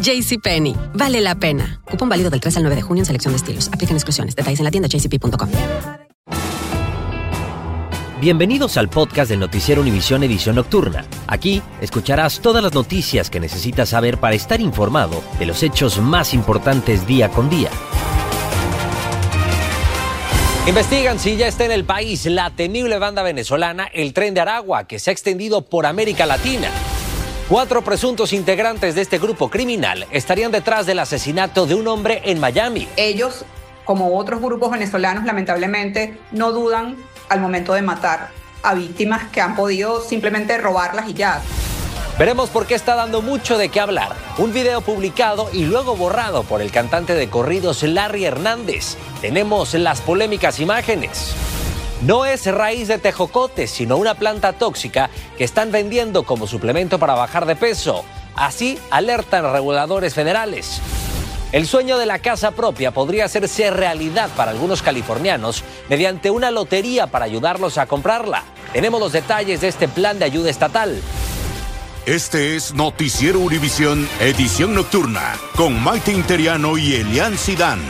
JCPenney, vale la pena. Cupón válido del 3 al 9 de junio en selección de estilos. Aplican exclusiones. Detalles en la tienda jcp.com. Bienvenidos al podcast del Noticiero Univisión Edición Nocturna. Aquí escucharás todas las noticias que necesitas saber para estar informado de los hechos más importantes día con día. Investigan si ya está en el país la temible banda venezolana El Tren de Aragua, que se ha extendido por América Latina. Cuatro presuntos integrantes de este grupo criminal estarían detrás del asesinato de un hombre en Miami. Ellos, como otros grupos venezolanos, lamentablemente no dudan al momento de matar a víctimas que han podido simplemente robarlas y ya. Veremos por qué está dando mucho de qué hablar. Un video publicado y luego borrado por el cantante de corridos Larry Hernández. Tenemos las polémicas imágenes. No es raíz de tejocote, sino una planta tóxica que están vendiendo como suplemento para bajar de peso. Así alertan reguladores federales. El sueño de la casa propia podría hacerse realidad para algunos californianos mediante una lotería para ayudarlos a comprarla. Tenemos los detalles de este plan de ayuda estatal. Este es Noticiero Univisión, edición nocturna, con Maite Interiano y Elian Sidán.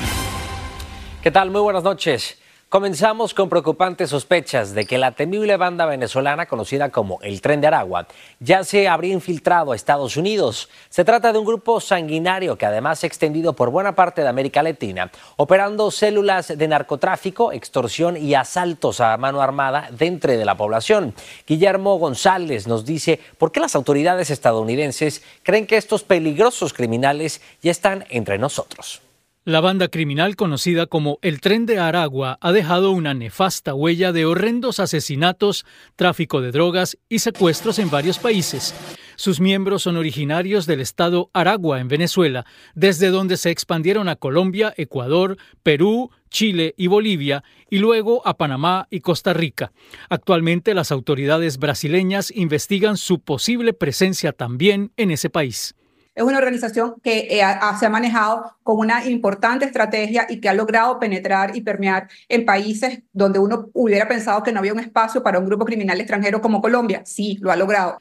¿Qué tal? Muy buenas noches. Comenzamos con preocupantes sospechas de que la temible banda venezolana conocida como el Tren de Aragua ya se habría infiltrado a Estados Unidos. Se trata de un grupo sanguinario que además se ha extendido por buena parte de América Latina, operando células de narcotráfico, extorsión y asaltos a mano armada dentro de la población. Guillermo González nos dice por qué las autoridades estadounidenses creen que estos peligrosos criminales ya están entre nosotros. La banda criminal conocida como el Tren de Aragua ha dejado una nefasta huella de horrendos asesinatos, tráfico de drogas y secuestros en varios países. Sus miembros son originarios del estado Aragua en Venezuela, desde donde se expandieron a Colombia, Ecuador, Perú, Chile y Bolivia, y luego a Panamá y Costa Rica. Actualmente las autoridades brasileñas investigan su posible presencia también en ese país es una organización que eh, se ha manejado con una importante estrategia y que ha logrado penetrar y permear en países donde uno hubiera pensado que no había un espacio para un grupo criminal extranjero como Colombia. Sí, lo ha logrado.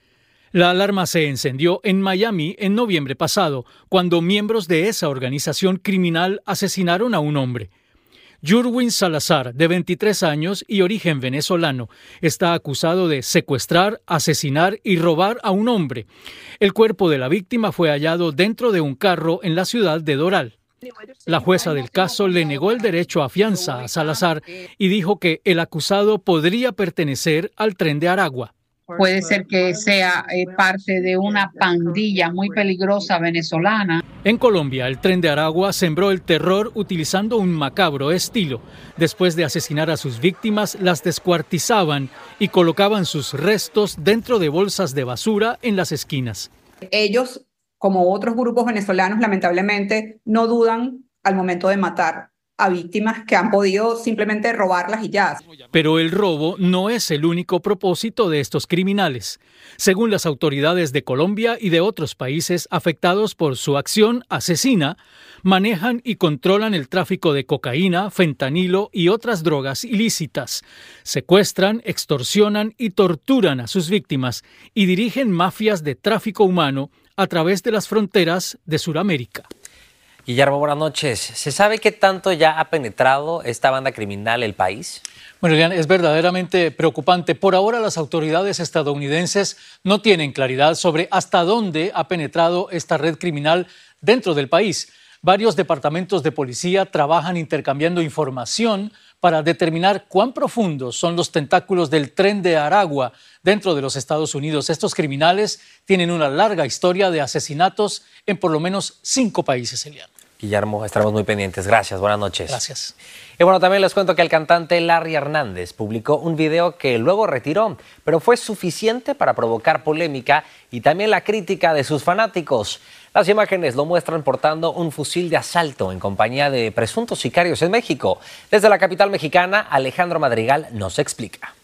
La alarma se encendió en Miami en noviembre pasado, cuando miembros de esa organización criminal asesinaron a un hombre. Jurwin Salazar, de 23 años y origen venezolano, está acusado de secuestrar, asesinar y robar a un hombre. El cuerpo de la víctima fue hallado dentro de un carro en la ciudad de Doral. La jueza del caso le negó el derecho a fianza a Salazar y dijo que el acusado podría pertenecer al tren de Aragua. Puede ser que sea eh, parte de una pandilla muy peligrosa venezolana. En Colombia, el tren de Aragua sembró el terror utilizando un macabro estilo. Después de asesinar a sus víctimas, las descuartizaban y colocaban sus restos dentro de bolsas de basura en las esquinas. Ellos, como otros grupos venezolanos, lamentablemente no dudan al momento de matar a víctimas que han podido simplemente robarlas y ya. Pero el robo no es el único propósito de estos criminales. Según las autoridades de Colombia y de otros países afectados por su acción asesina, manejan y controlan el tráfico de cocaína, fentanilo y otras drogas ilícitas. Secuestran, extorsionan y torturan a sus víctimas y dirigen mafias de tráfico humano a través de las fronteras de Sudamérica. Guillermo, buenas noches. ¿Se sabe qué tanto ya ha penetrado esta banda criminal el país? Bueno, es verdaderamente preocupante. Por ahora las autoridades estadounidenses no tienen claridad sobre hasta dónde ha penetrado esta red criminal dentro del país. Varios departamentos de policía trabajan intercambiando información para determinar cuán profundos son los tentáculos del tren de Aragua dentro de los Estados Unidos. Estos criminales tienen una larga historia de asesinatos en por lo menos cinco países, Eliano. Guillermo, estaremos muy pendientes. Gracias, buenas noches. Gracias. Y bueno, también les cuento que el cantante Larry Hernández publicó un video que luego retiró, pero fue suficiente para provocar polémica y también la crítica de sus fanáticos. Las imágenes lo muestran portando un fusil de asalto en compañía de presuntos sicarios en México. Desde la capital mexicana, Alejandro Madrigal nos explica.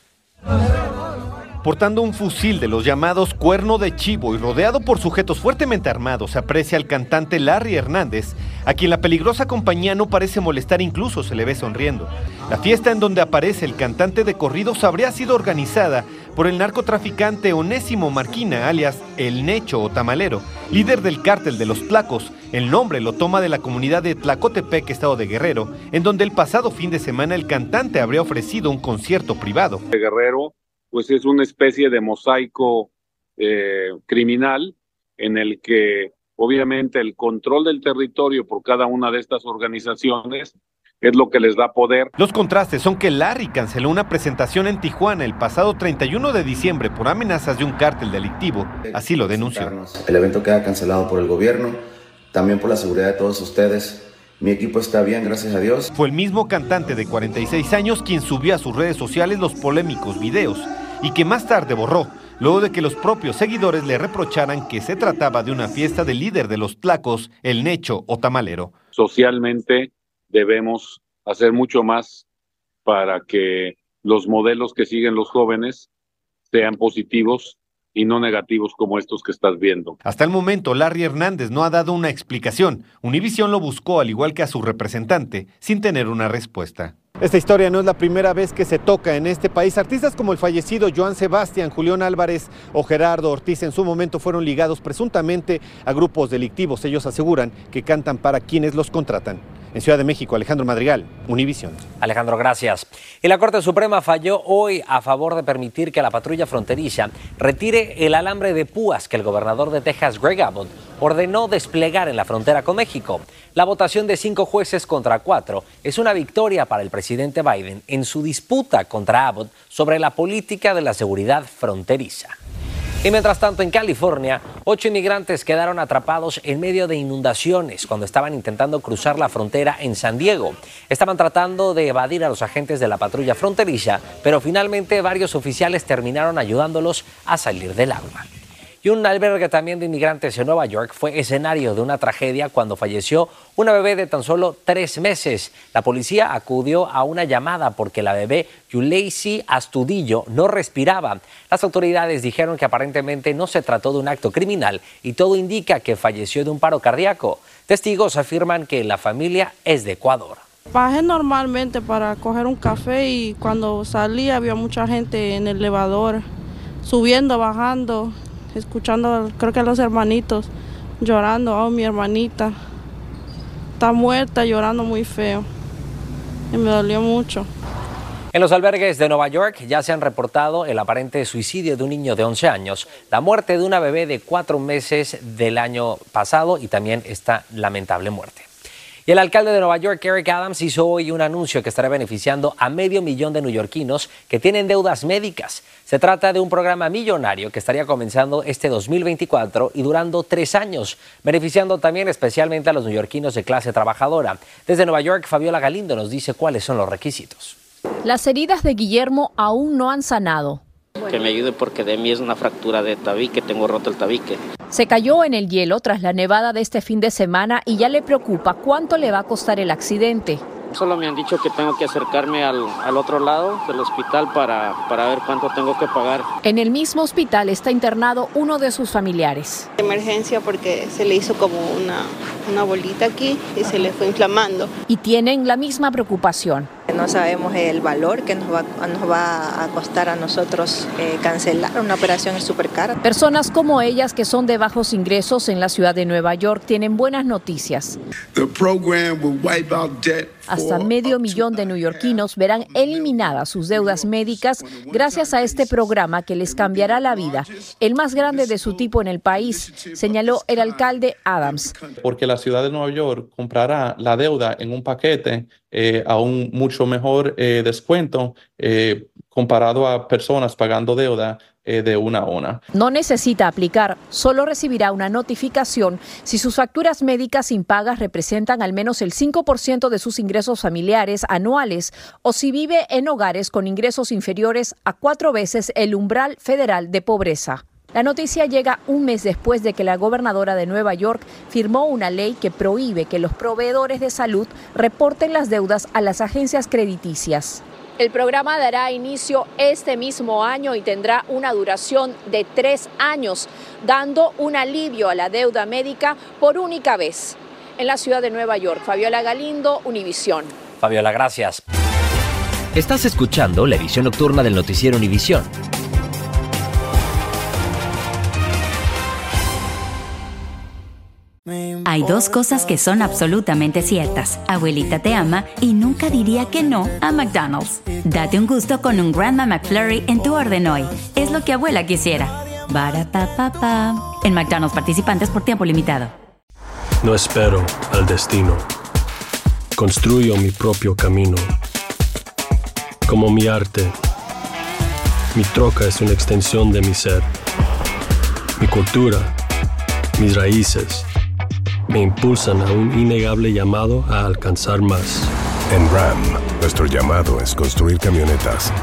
Portando un fusil de los llamados cuerno de chivo y rodeado por sujetos fuertemente armados, aprecia al cantante Larry Hernández, a quien la peligrosa compañía no parece molestar, incluso se le ve sonriendo. La fiesta en donde aparece el cantante de corridos habría sido organizada por el narcotraficante Onésimo Marquina, alias El Necho o Tamalero, líder del cártel de los Tlacos. El nombre lo toma de la comunidad de Tlacotepec, estado de Guerrero, en donde el pasado fin de semana el cantante habría ofrecido un concierto privado. Guerrero pues es una especie de mosaico eh, criminal en el que obviamente el control del territorio por cada una de estas organizaciones es lo que les da poder. Los contrastes son que Larry canceló una presentación en Tijuana el pasado 31 de diciembre por amenazas de un cártel delictivo, así lo denunció. El evento queda cancelado por el gobierno, también por la seguridad de todos ustedes. Mi equipo está bien, gracias a Dios. Fue el mismo cantante de 46 años quien subió a sus redes sociales los polémicos videos y que más tarde borró, luego de que los propios seguidores le reprocharan que se trataba de una fiesta del líder de los tlacos, el Necho o Tamalero. Socialmente debemos hacer mucho más para que los modelos que siguen los jóvenes sean positivos y no negativos como estos que estás viendo. Hasta el momento, Larry Hernández no ha dado una explicación. Univision lo buscó, al igual que a su representante, sin tener una respuesta. Esta historia no es la primera vez que se toca en este país. Artistas como el fallecido Joan Sebastián, Julián Álvarez o Gerardo Ortiz en su momento fueron ligados presuntamente a grupos delictivos. Ellos aseguran que cantan para quienes los contratan. En Ciudad de México, Alejandro Madrigal, Univisión. Alejandro, gracias. Y la Corte Suprema falló hoy a favor de permitir que la patrulla fronteriza retire el alambre de púas que el gobernador de Texas, Greg Abbott, ordenó desplegar en la frontera con México. La votación de cinco jueces contra cuatro es una victoria para el presidente Biden en su disputa contra Abbott sobre la política de la seguridad fronteriza. Y mientras tanto, en California, ocho inmigrantes quedaron atrapados en medio de inundaciones cuando estaban intentando cruzar la frontera en San Diego. Estaban tratando de evadir a los agentes de la patrulla fronteriza, pero finalmente varios oficiales terminaron ayudándolos a salir del agua. Y un albergue también de inmigrantes en Nueva York fue escenario de una tragedia cuando falleció una bebé de tan solo tres meses. La policía acudió a una llamada porque la bebé Yuleisi Astudillo no respiraba. Las autoridades dijeron que aparentemente no se trató de un acto criminal y todo indica que falleció de un paro cardíaco. Testigos afirman que la familia es de Ecuador. Bajé normalmente para coger un café y cuando salí había mucha gente en el elevador, subiendo, bajando escuchando, creo que a los hermanitos llorando, oh, mi hermanita está muerta, llorando muy feo. Y me dolió mucho. En los albergues de Nueva York ya se han reportado el aparente suicidio de un niño de 11 años, la muerte de una bebé de cuatro meses del año pasado y también esta lamentable muerte. Y el alcalde de Nueva York, Eric Adams, hizo hoy un anuncio que estará beneficiando a medio millón de neoyorquinos que tienen deudas médicas. Se trata de un programa millonario que estaría comenzando este 2024 y durando tres años, beneficiando también especialmente a los neoyorquinos de clase trabajadora. Desde Nueva York, Fabiola Galindo nos dice cuáles son los requisitos. Las heridas de Guillermo aún no han sanado. Que me ayude porque de mí es una fractura de tabique, tengo roto el tabique. Se cayó en el hielo tras la nevada de este fin de semana y ya le preocupa cuánto le va a costar el accidente. Solo me han dicho que tengo que acercarme al, al otro lado del hospital para, para, ver cuánto tengo que pagar. En el mismo hospital está internado uno de sus familiares. Emergencia porque se le hizo como una, una bolita aquí y se le fue inflamando. Y tienen la misma preocupación. No sabemos el valor que nos va, nos va a costar a nosotros eh, cancelar una operación súper cara. Personas como ellas que son de bajos ingresos en la ciudad de Nueva York tienen buenas noticias. Hasta medio millón de neoyorquinos verán eliminadas sus deudas médicas gracias a este programa que les cambiará la vida, el más grande de su tipo en el país, señaló el alcalde Adams. Porque la ciudad de Nueva York comprará la deuda en un paquete eh, a un mucho mejor eh, descuento eh, comparado a personas pagando deuda de una a una. No necesita aplicar, solo recibirá una notificación si sus facturas médicas impagas representan al menos el 5% de sus ingresos familiares anuales o si vive en hogares con ingresos inferiores a cuatro veces el umbral federal de pobreza. La noticia llega un mes después de que la gobernadora de Nueva York firmó una ley que prohíbe que los proveedores de salud reporten las deudas a las agencias crediticias. El programa dará inicio este mismo año y tendrá una duración de tres años, dando un alivio a la deuda médica por única vez. En la ciudad de Nueva York, Fabiola Galindo, Univisión. Fabiola, gracias. Estás escuchando la edición nocturna del noticiero Univisión. Hay dos cosas que son absolutamente ciertas. Abuelita te ama y nunca diría que no a McDonald's. Date un gusto con un Grandma McFlurry en tu orden hoy. Es lo que abuela quisiera. pa En McDonald's participantes por tiempo limitado. No espero al destino. Construyo mi propio camino. Como mi arte. Mi troca es una extensión de mi ser. Mi cultura. Mis raíces me impulsan a un innegable llamado a alcanzar más. En RAM, nuestro llamado es construir camionetas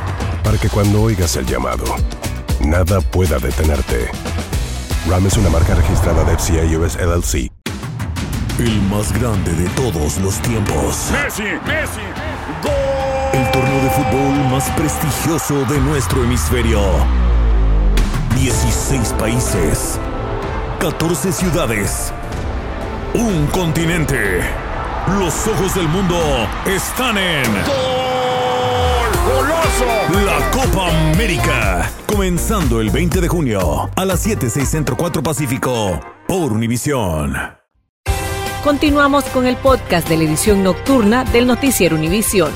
para que cuando oigas el llamado, nada pueda detenerte. RAM es una marca registrada de FCA US LLC. El más grande de todos los tiempos. Messi, Messi, gol. El torneo de fútbol más prestigioso de nuestro hemisferio. 16 países, 14 ciudades un continente. Los ojos del mundo están en. ¡Gol! ¡Goloso! La Copa América. Comenzando el 20 de junio a las 7, 6 Centro 4 Pacífico por Univisión. Continuamos con el podcast de la edición nocturna del Noticiero Univisión.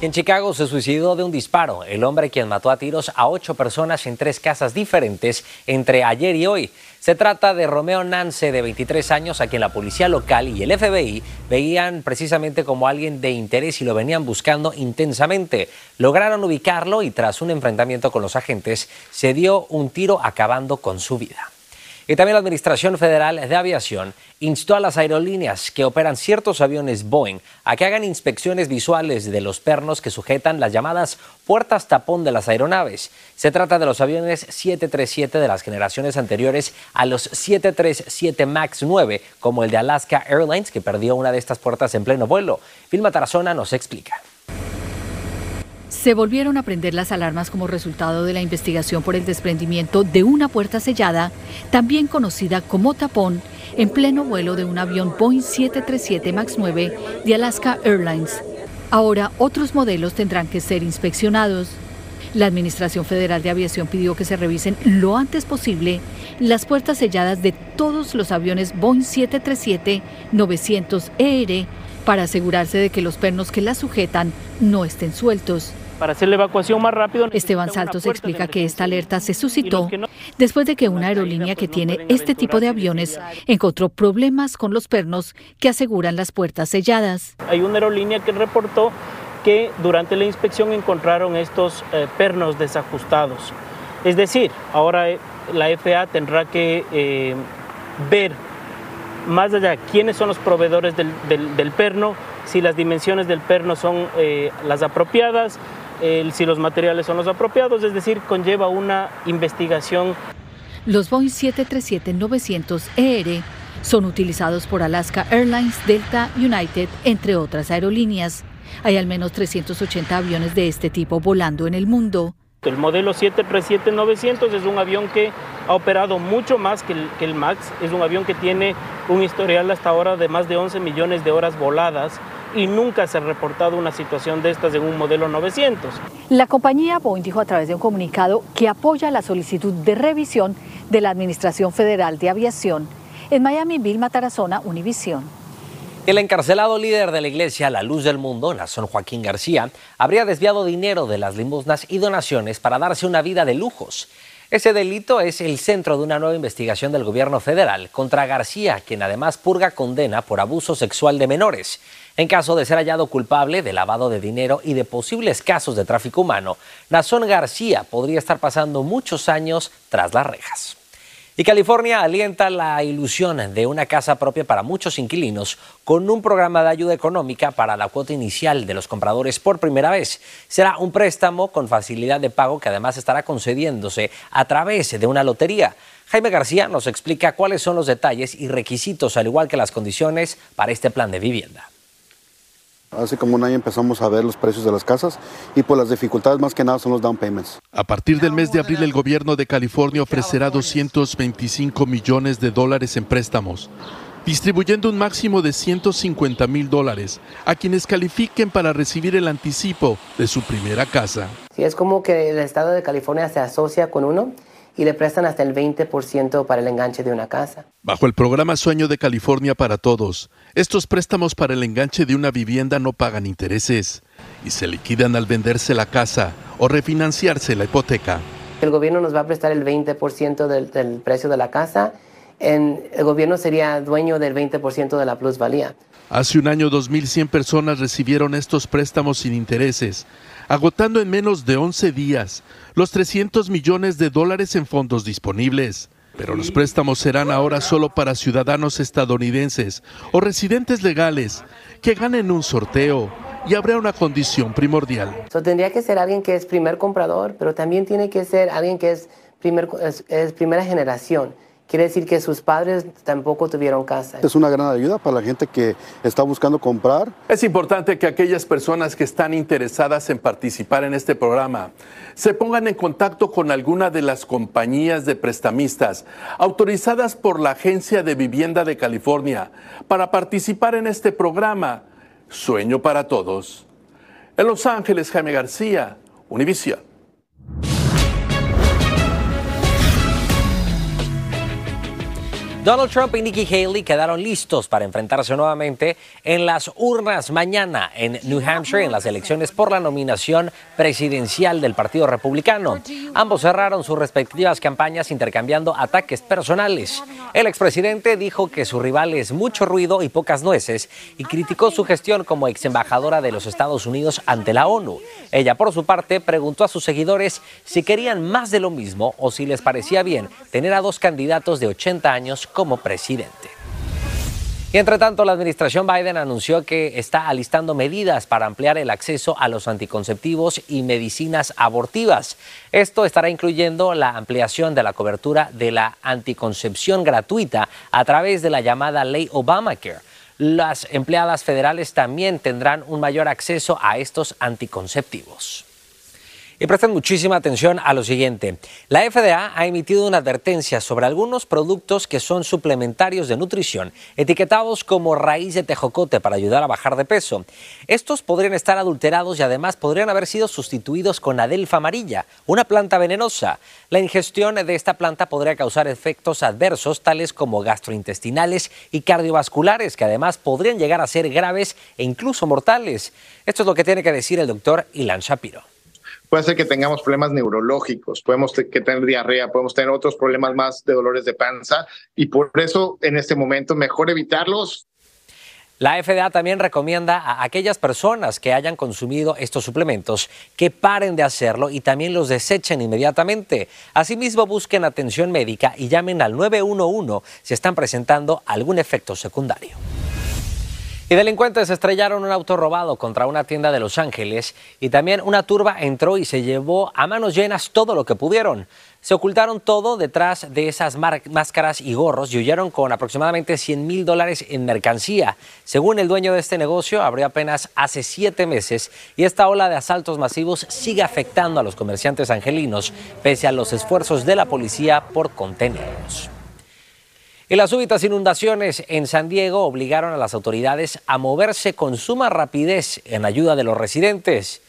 En Chicago se suicidó de un disparo el hombre quien mató a tiros a ocho personas en tres casas diferentes entre ayer y hoy. Se trata de Romeo Nance, de 23 años, a quien la policía local y el FBI veían precisamente como alguien de interés y lo venían buscando intensamente. Lograron ubicarlo y tras un enfrentamiento con los agentes se dio un tiro acabando con su vida. Y también la Administración Federal de Aviación instó a las aerolíneas que operan ciertos aviones Boeing a que hagan inspecciones visuales de los pernos que sujetan las llamadas puertas tapón de las aeronaves. Se trata de los aviones 737 de las generaciones anteriores a los 737 MAX 9, como el de Alaska Airlines, que perdió una de estas puertas en pleno vuelo. Vilma Tarazona nos explica. Se volvieron a prender las alarmas como resultado de la investigación por el desprendimiento de una puerta sellada, también conocida como tapón, en pleno vuelo de un avión Boeing 737 MAX 9 de Alaska Airlines. Ahora otros modelos tendrán que ser inspeccionados. La Administración Federal de Aviación pidió que se revisen lo antes posible las puertas selladas de todos los aviones Boeing 737-900ER para asegurarse de que los pernos que las sujetan no estén sueltos. Para hacer la evacuación más rápido. Esteban Saltos explica que esta alerta se suscitó después de que una aerolínea que tiene este tipo de aviones encontró problemas con los pernos que aseguran las puertas selladas. Hay una aerolínea que reportó que durante la inspección encontraron estos eh, pernos desajustados. Es decir, ahora eh, la FAA tendrá que eh, ver más allá quiénes son los proveedores del, perno, si las dimensiones del perno son eh, las apropiadas, si los materiales son los apropiados, es decir, conlleva una investigación. Los Boeing 737-900ER son utilizados por Alaska Airlines, Delta, United, entre otras aerolíneas. Hay al menos 380 aviones de este tipo volando en el mundo. El modelo 737-900 es un avión que ha operado mucho más que el, que el MAX. Es un avión que tiene un historial hasta ahora de más de 11 millones de horas voladas y nunca se ha reportado una situación de estas en un modelo 900. La compañía Boeing dijo a través de un comunicado que apoya la solicitud de revisión de la Administración Federal de Aviación. En Miami, Vilma Tarazona, Univisión. El encarcelado líder de la iglesia La Luz del Mundo, Nazón Joaquín García, habría desviado dinero de las limosnas y donaciones para darse una vida de lujos. Ese delito es el centro de una nueva investigación del gobierno federal contra García, quien además purga condena por abuso sexual de menores. En caso de ser hallado culpable de lavado de dinero y de posibles casos de tráfico humano, Nazón García podría estar pasando muchos años tras las rejas. Y California alienta la ilusión de una casa propia para muchos inquilinos con un programa de ayuda económica para la cuota inicial de los compradores por primera vez. Será un préstamo con facilidad de pago que además estará concediéndose a través de una lotería. Jaime García nos explica cuáles son los detalles y requisitos, al igual que las condiciones para este plan de vivienda. Hace como un año empezamos a ver los precios de las casas y por las dificultades más que nada son los down payments. A partir del mes de abril el gobierno de California ofrecerá 225 millones de dólares en préstamos, distribuyendo un máximo de 150 mil dólares a quienes califiquen para recibir el anticipo de su primera casa. Sí, es como que el estado de California se asocia con uno y le prestan hasta el 20% para el enganche de una casa. Bajo el programa Sueño de California para Todos, estos préstamos para el enganche de una vivienda no pagan intereses y se liquidan al venderse la casa o refinanciarse la hipoteca. El gobierno nos va a prestar el 20% del, del, precio de la casa. En, el gobierno sería dueño del 20% de la plusvalía. Hace un año 2.100 personas recibieron estos préstamos sin intereses, agotando en menos de 11 días los 300 millones de dólares en fondos disponibles. Pero los préstamos serán ahora solo para ciudadanos estadounidenses o residentes legales que ganen un sorteo y habrá una condición primordial. So, tendría que ser alguien que es primer comprador, pero también tiene que ser alguien que primer, es, es primera generación quiere decir que sus padres tampoco tuvieron casa. Es una gran ayuda para la gente que está buscando comprar. Es importante que aquellas personas que están interesadas en participar en este programa se pongan en contacto con alguna de las compañías de prestamistas autorizadas por la Agencia de Vivienda de California para participar en este programa Sueño para Todos. En Los Ángeles, Jaime García, Univision. Donald Trump y Nikki Haley quedaron listos para enfrentarse nuevamente en las urnas mañana en New Hampshire en las elecciones por la nominación presidencial del Partido Republicano. Ambos cerraron sus respectivas campañas intercambiando ataques personales. El expresidente dijo que su rival es mucho ruido y pocas nueces y criticó su gestión como ex embajadora de los Estados Unidos ante la ONU. Ella, por su parte, preguntó a sus seguidores si querían más de lo mismo o si les parecía bien tener a dos candidatos de 80 años como presidente. Y entre tanto, la administración Biden anunció que está alistando medidas para ampliar el acceso a los anticonceptivos y medicinas abortivas. Esto estará incluyendo la ampliación de la cobertura de la anticoncepción gratuita a través de la llamada ley Obamacare. Las empleadas federales también tendrán un mayor acceso a estos anticonceptivos. Y presten muchísima atención a lo siguiente. La FDA ha emitido una advertencia sobre algunos productos que son suplementarios de nutrición, etiquetados como raíz de tejocote para ayudar a bajar de peso. Estos podrían estar adulterados y además podrían haber sido sustituidos con adelfa amarilla, una planta venenosa. La ingestión de esta planta podría causar efectos adversos tales como gastrointestinales y cardiovasculares, que además podrían llegar a ser graves e incluso mortales. Esto es lo que tiene que decir el doctor Ilan Shapiro puede ser que tengamos problemas neurológicos, podemos que tener diarrea, podemos tener otros problemas más de dolores de panza y por eso en este momento mejor evitarlos. La FDA también recomienda a aquellas personas que hayan consumido estos suplementos que paren de hacerlo y también los desechen inmediatamente. Asimismo, busquen atención médica y llamen al 911 si están presentando algún efecto secundario. Y delincuentes estrellaron un auto robado contra una tienda de Los Ángeles y también una turba entró y se llevó a manos llenas todo lo que pudieron. Se ocultaron todo detrás de esas máscaras y gorros y huyeron con aproximadamente 100 mil dólares en mercancía. Según el dueño de este negocio, abrió apenas hace siete meses y esta ola de asaltos masivos sigue afectando a los comerciantes angelinos, pese a los esfuerzos de la policía por contenerlos. Y las súbitas inundaciones en San Diego obligaron a las autoridades a moverse con suma rapidez en ayuda de los residentes.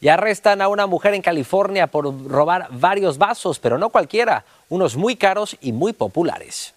Y arrestan a una mujer en California por robar varios vasos, pero no cualquiera, unos muy caros y muy populares.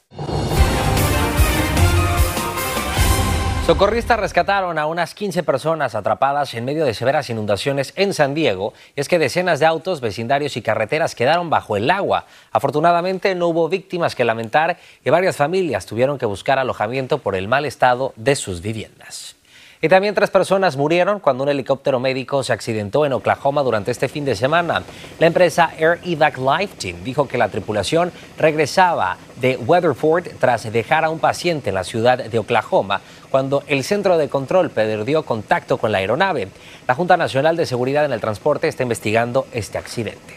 Socorristas rescataron a unas 15 personas atrapadas en medio de severas inundaciones en San Diego. Y es que decenas de autos, vecindarios y carreteras quedaron bajo el agua. Afortunadamente no hubo víctimas que lamentar y varias familias tuvieron que buscar alojamiento por el mal estado de sus viviendas. Y también tres personas murieron cuando un helicóptero médico se accidentó en Oklahoma durante este fin de semana. La empresa Air Evac Life Team dijo que la tripulación regresaba de Weatherford tras dejar a un paciente en la ciudad de Oklahoma cuando el centro de control perdió contacto con la aeronave. La Junta Nacional de Seguridad en el Transporte está investigando este accidente.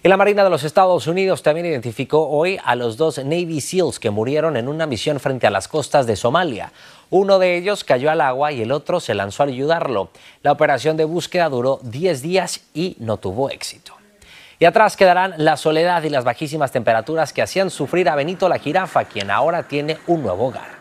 Y la Marina de los Estados Unidos también identificó hoy a los dos Navy SEALs que murieron en una misión frente a las costas de Somalia. Uno de ellos cayó al agua y el otro se lanzó a ayudarlo. La operación de búsqueda duró 10 días y no tuvo éxito. Y atrás quedarán la soledad y las bajísimas temperaturas que hacían sufrir a Benito la jirafa, quien ahora tiene un nuevo hogar.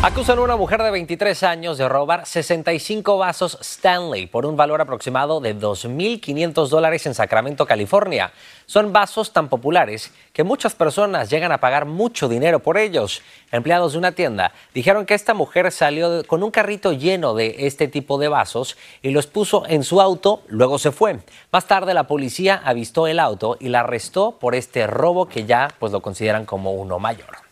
Acusan a una mujer de 23 años de robar 65 vasos Stanley por un valor aproximado de 2.500 dólares en Sacramento, California. Son vasos tan populares que muchas personas llegan a pagar mucho dinero por ellos. Empleados de una tienda dijeron que esta mujer salió con un carrito lleno de este tipo de vasos y los puso en su auto, luego se fue. Más tarde la policía avistó el auto y la arrestó por este robo que ya pues lo consideran como uno mayor.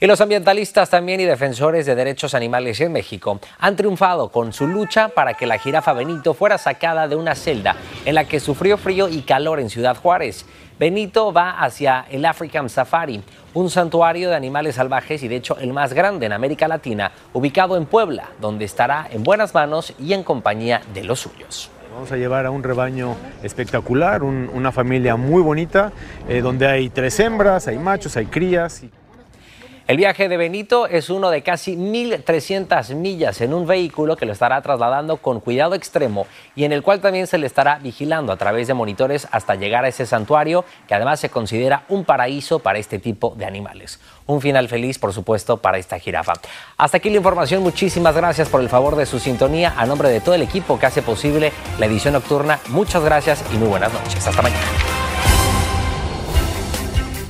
Y los ambientalistas también y defensores de derechos animales en México han triunfado con su lucha para que la jirafa Benito fuera sacada de una celda en la que sufrió frío y calor en Ciudad Juárez. Benito va hacia el African Safari, un santuario de animales salvajes y de hecho el más grande en América Latina, ubicado en Puebla, donde estará en buenas manos y en compañía de los suyos. Vamos a llevar a un rebaño espectacular, una familia muy bonita, eh, donde hay tres hembras, hay machos, hay crías. El viaje de Benito es uno de casi 1.300 millas en un vehículo que lo estará trasladando con cuidado extremo y en el cual también se le estará vigilando a través de monitores hasta llegar a ese santuario que además se considera un paraíso para este tipo de animales. Un final feliz, por supuesto, para esta jirafa. Hasta aquí la información. Muchísimas gracias por el favor de su sintonía. A nombre de todo el equipo que hace posible la edición nocturna, muchas gracias y muy buenas noches. Hasta mañana.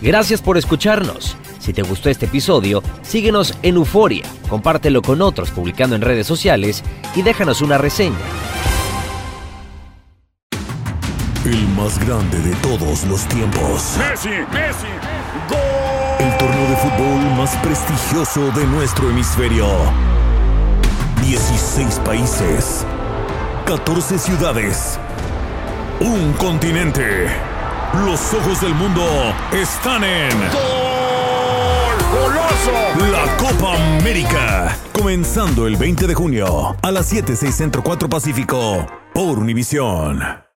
Gracias por escucharnos. Si te gustó este episodio, síguenos en Euforia, compártelo con otros publicando en redes sociales y déjanos una reseña. El más grande de todos los tiempos. Messi, Messi, gol. El torneo de fútbol más prestigioso de nuestro hemisferio. 16 países, 14 ciudades, un continente. Los ojos del mundo están en... La Copa América. Comenzando el 20 de junio a las 7, 6 Centro 4 Pacífico por Univisión.